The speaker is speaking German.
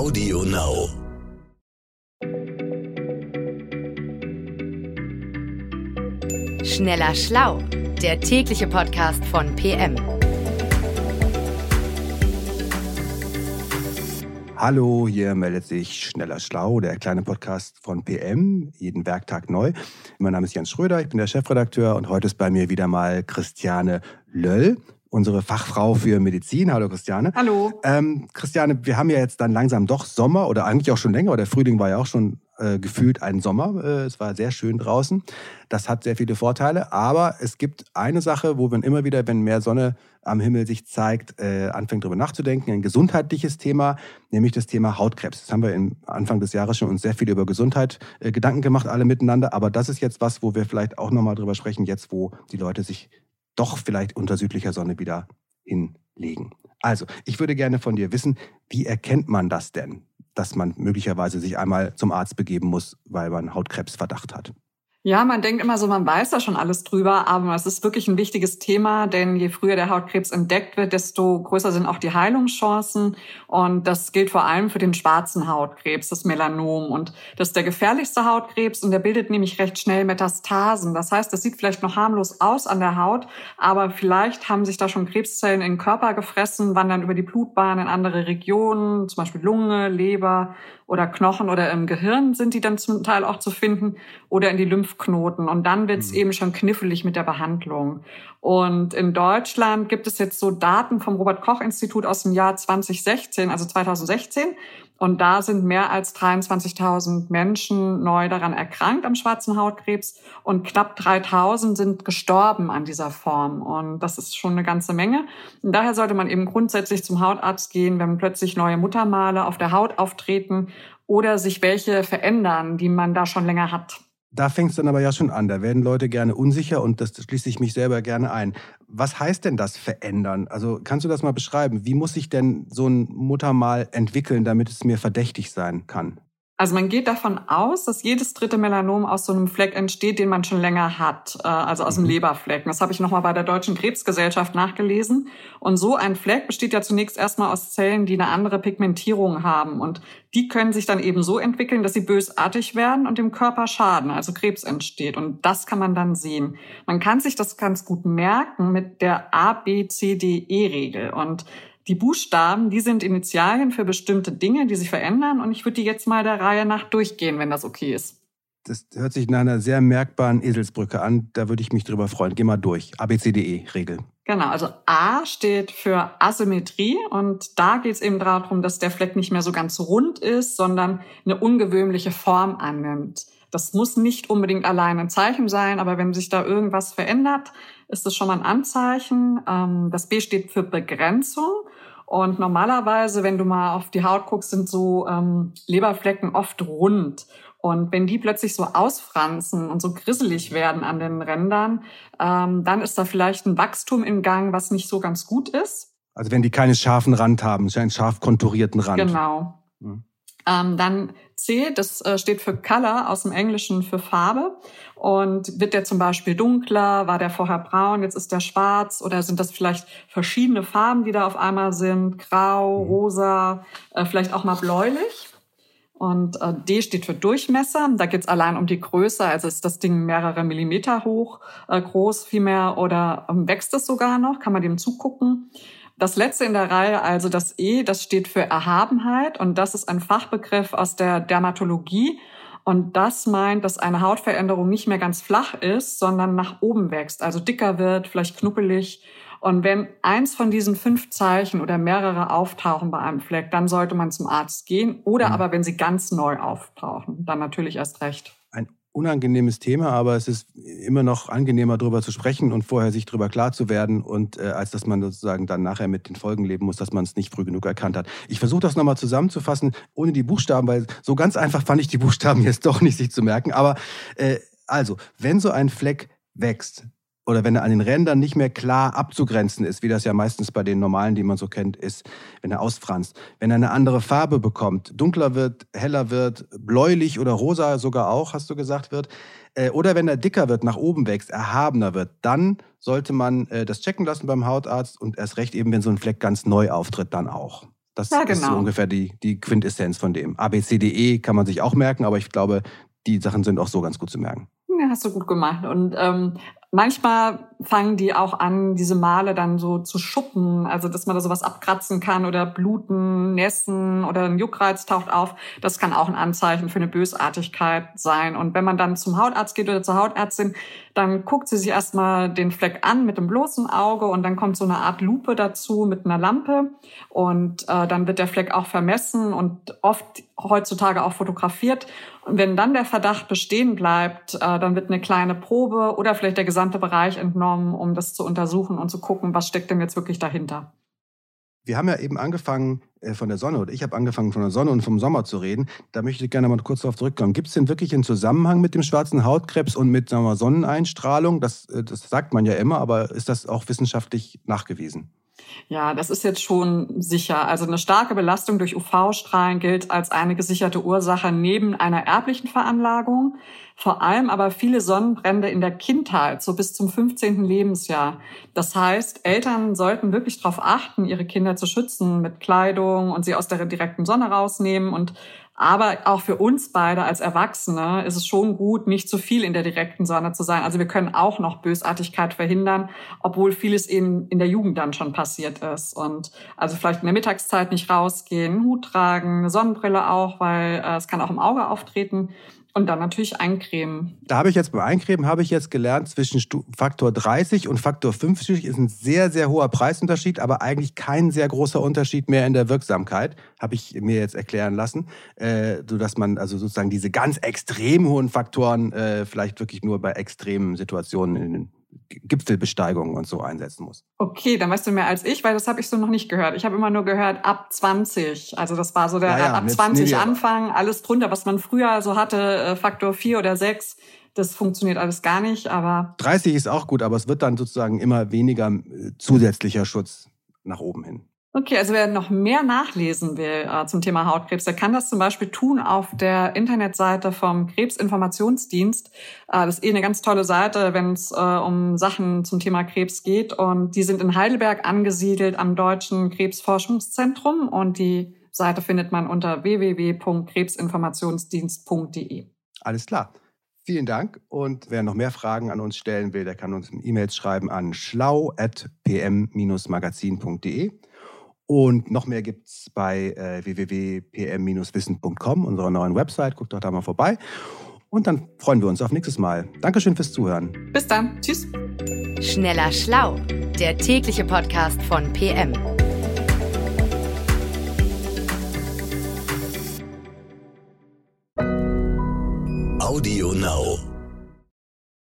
Audio Now. Schneller Schlau, der tägliche Podcast von PM. Hallo, hier meldet sich Schneller Schlau, der kleine Podcast von PM, jeden Werktag neu. Mein Name ist Jens Schröder, ich bin der Chefredakteur und heute ist bei mir wieder mal Christiane Löll, unsere Fachfrau für Medizin. Hallo Christiane. Hallo. Ähm, Christiane, wir haben ja jetzt dann langsam doch Sommer oder eigentlich auch schon länger, der Frühling war ja auch schon äh, gefühlt ein Sommer. Äh, es war sehr schön draußen. Das hat sehr viele Vorteile. Aber es gibt eine Sache, wo man immer wieder, wenn mehr Sonne am Himmel sich zeigt, äh, anfängt darüber nachzudenken. Ein gesundheitliches Thema, nämlich das Thema Hautkrebs. Das haben wir im Anfang des Jahres schon uns sehr viel über Gesundheit äh, Gedanken gemacht, alle miteinander. Aber das ist jetzt was, wo wir vielleicht auch nochmal drüber sprechen, jetzt wo die Leute sich doch vielleicht unter südlicher Sonne wieder hinlegen. Also, ich würde gerne von dir wissen, wie erkennt man das denn? dass man möglicherweise sich einmal zum Arzt begeben muss, weil man Hautkrebsverdacht hat. Ja, man denkt immer so, man weiß da schon alles drüber, aber es ist wirklich ein wichtiges Thema, denn je früher der Hautkrebs entdeckt wird, desto größer sind auch die Heilungschancen. Und das gilt vor allem für den schwarzen Hautkrebs, das Melanom. Und das ist der gefährlichste Hautkrebs und der bildet nämlich recht schnell Metastasen. Das heißt, das sieht vielleicht noch harmlos aus an der Haut, aber vielleicht haben sich da schon Krebszellen in den Körper gefressen, wandern über die Blutbahn in andere Regionen, zum Beispiel Lunge, Leber oder Knochen oder im Gehirn sind die dann zum Teil auch zu finden oder in die Lymphknoten. Und dann wird es mhm. eben schon knifflig mit der Behandlung. Und in Deutschland gibt es jetzt so Daten vom Robert Koch Institut aus dem Jahr 2016, also 2016. Und da sind mehr als 23.000 Menschen neu daran erkrankt am schwarzen Hautkrebs und knapp 3.000 sind gestorben an dieser Form. Und das ist schon eine ganze Menge. Und daher sollte man eben grundsätzlich zum Hautarzt gehen, wenn plötzlich neue Muttermale auf der Haut auftreten oder sich welche verändern, die man da schon länger hat. Da fängt es dann aber ja schon an. Da werden Leute gerne unsicher und das schließe ich mich selber gerne ein. Was heißt denn das verändern? Also kannst du das mal beschreiben? Wie muss sich denn so ein Muttermal entwickeln, damit es mir verdächtig sein kann? Also man geht davon aus, dass jedes dritte Melanom aus so einem Fleck entsteht, den man schon länger hat, äh, also aus dem mhm. Leberfleck. Das habe ich nochmal bei der Deutschen Krebsgesellschaft nachgelesen. Und so ein Fleck besteht ja zunächst erstmal aus Zellen, die eine andere Pigmentierung haben. Und die können sich dann eben so entwickeln, dass sie bösartig werden und dem Körper schaden, also Krebs entsteht. Und das kann man dann sehen. Man kann sich das ganz gut merken mit der ABCDE-Regel. Und die Buchstaben, die sind Initialien für bestimmte Dinge, die sich verändern. Und ich würde die jetzt mal der Reihe nach durchgehen, wenn das okay ist. Das hört sich nach einer sehr merkbaren Eselsbrücke an. Da würde ich mich drüber freuen. Geh mal durch. ABCDE-Regel. Genau, also A steht für Asymmetrie und da geht es eben darum, dass der Fleck nicht mehr so ganz rund ist, sondern eine ungewöhnliche Form annimmt. Das muss nicht unbedingt allein ein Zeichen sein, aber wenn sich da irgendwas verändert, ist das schon mal ein Anzeichen. Ähm, das B steht für Begrenzung. Und normalerweise, wenn du mal auf die Haut guckst, sind so ähm, Leberflecken oft rund. Und wenn die plötzlich so ausfransen und so grisselig werden an den Rändern, ähm, dann ist da vielleicht ein Wachstum in Gang, was nicht so ganz gut ist. Also wenn die keinen scharfen Rand haben, einen scharf konturierten Rand. Genau. Hm. Ähm, dann C, das äh, steht für Color aus dem Englischen für Farbe. Und wird der zum Beispiel dunkler, war der vorher braun, jetzt ist der schwarz oder sind das vielleicht verschiedene Farben, die da auf einmal sind, grau, mhm. rosa, äh, vielleicht auch mal bläulich. Und äh, D steht für Durchmesser. Da geht's allein um die Größe, also ist das Ding mehrere Millimeter hoch, äh, groß vielmehr oder ähm, wächst es sogar noch, kann man dem zugucken. Das letzte in der Reihe, also das E, das steht für Erhabenheit und das ist ein Fachbegriff aus der Dermatologie. Und das meint, dass eine Hautveränderung nicht mehr ganz flach ist, sondern nach oben wächst, also dicker wird, vielleicht knuppelig. Und wenn eins von diesen fünf Zeichen oder mehrere auftauchen bei einem Fleck, dann sollte man zum Arzt gehen. Oder mhm. aber wenn sie ganz neu auftauchen, dann natürlich erst recht unangenehmes Thema, aber es ist immer noch angenehmer, darüber zu sprechen und vorher sich darüber klar zu werden und äh, als dass man sozusagen dann nachher mit den Folgen leben muss, dass man es nicht früh genug erkannt hat. Ich versuche das nochmal zusammenzufassen, ohne die Buchstaben, weil so ganz einfach fand ich die Buchstaben jetzt doch nicht sich zu merken. Aber äh, also, wenn so ein Fleck wächst, oder wenn er an den Rändern nicht mehr klar abzugrenzen ist, wie das ja meistens bei den normalen, die man so kennt, ist, wenn er ausfranst, wenn er eine andere Farbe bekommt, dunkler wird, heller wird, bläulich oder rosa sogar auch, hast du gesagt, wird, äh, oder wenn er dicker wird, nach oben wächst, erhabener wird, dann sollte man äh, das checken lassen beim Hautarzt und erst recht eben, wenn so ein Fleck ganz neu auftritt, dann auch. Das Ja, ist so genau. ungefähr die, die Quintessenz von dem. ABCDE kann man sich auch merken, aber ich glaube, die Sachen sind auch so ganz gut zu merken. Ja, hast du gut gemacht. Und ähm, manchmal fangen die auch an, diese Male dann so zu schuppen, also dass man da sowas abkratzen kann oder bluten, nässen oder ein Juckreiz taucht auf. Das kann auch ein Anzeichen für eine Bösartigkeit sein. Und wenn man dann zum Hautarzt geht oder zur Hautärztin, dann guckt sie sich erstmal den Fleck an mit dem bloßen Auge und dann kommt so eine Art Lupe dazu mit einer Lampe und äh, dann wird der Fleck auch vermessen und oft heutzutage auch fotografiert. Und wenn dann der Verdacht bestehen bleibt, äh, dann wird eine kleine Probe oder vielleicht der gesamte Bereich entnommen, um das zu untersuchen und zu gucken, was steckt denn jetzt wirklich dahinter. Wir haben ja eben angefangen äh, von der Sonne, oder ich habe angefangen von der Sonne und vom Sommer zu reden. Da möchte ich gerne mal kurz darauf zurückkommen. Gibt es denn wirklich einen Zusammenhang mit dem schwarzen Hautkrebs und mit sagen wir, Sonneneinstrahlung? Das, äh, das sagt man ja immer, aber ist das auch wissenschaftlich nachgewiesen? Ja, das ist jetzt schon sicher. Also eine starke Belastung durch UV-Strahlen gilt als eine gesicherte Ursache neben einer erblichen Veranlagung. Vor allem aber viele Sonnenbrände in der Kindheit, so bis zum 15. Lebensjahr. Das heißt, Eltern sollten wirklich darauf achten, ihre Kinder zu schützen mit Kleidung und sie aus der direkten Sonne rausnehmen und aber auch für uns beide als Erwachsene ist es schon gut, nicht zu viel in der direkten Sonne zu sein. Also wir können auch noch Bösartigkeit verhindern, obwohl vieles eben in der Jugend dann schon passiert ist. Und also vielleicht in der Mittagszeit nicht rausgehen, Hut tragen, eine Sonnenbrille auch, weil äh, es kann auch im Auge auftreten. Und dann natürlich eincremen. Da habe ich jetzt beim Eincremen habe ich jetzt gelernt, zwischen Faktor 30 und Faktor 50 ist ein sehr, sehr hoher Preisunterschied, aber eigentlich kein sehr großer Unterschied mehr in der Wirksamkeit, habe ich mir jetzt erklären lassen, äh, sodass man also sozusagen diese ganz extrem hohen Faktoren äh, vielleicht wirklich nur bei extremen Situationen in den Gipfelbesteigungen und so einsetzen muss. Okay, dann weißt du mehr als ich, weil das habe ich so noch nicht gehört. Ich habe immer nur gehört ab 20. Also das war so der Ja, ja, ab jetzt- 20 nee, nee, aber- Anfang, alles drunter, was man früher so hatte, äh, Faktor 4 oder 6. Das funktioniert alles gar nicht, aber 30 ist auch gut, aber es wird dann sozusagen immer weniger äh, zusätzlicher Schutz nach oben hin. Okay, also wer noch mehr nachlesen will äh, zum Thema Hautkrebs, der kann das zum Beispiel tun auf der Internetseite vom Krebsinformationsdienst. Äh, das ist eh eine ganz tolle Seite, wenn es äh, um Sachen zum Thema Krebs geht. Und die sind in Heidelberg angesiedelt am Deutschen Krebsforschungszentrum. Und die Seite findet man unter www.krebsinformationsdienst.de. Alles klar. Vielen Dank. Und wer noch mehr Fragen an uns stellen will, der kann uns E-Mails schreiben an schlau.pm-magazin.de. Und noch mehr gibt es bei äh, www.pm-wissen.com, unserer neuen Website. Guckt doch da mal vorbei. Und dann freuen wir uns auf nächstes Mal. Dankeschön fürs Zuhören. Bis dann. Tschüss. Schneller Schlau, der tägliche Podcast von PM. Audio Now.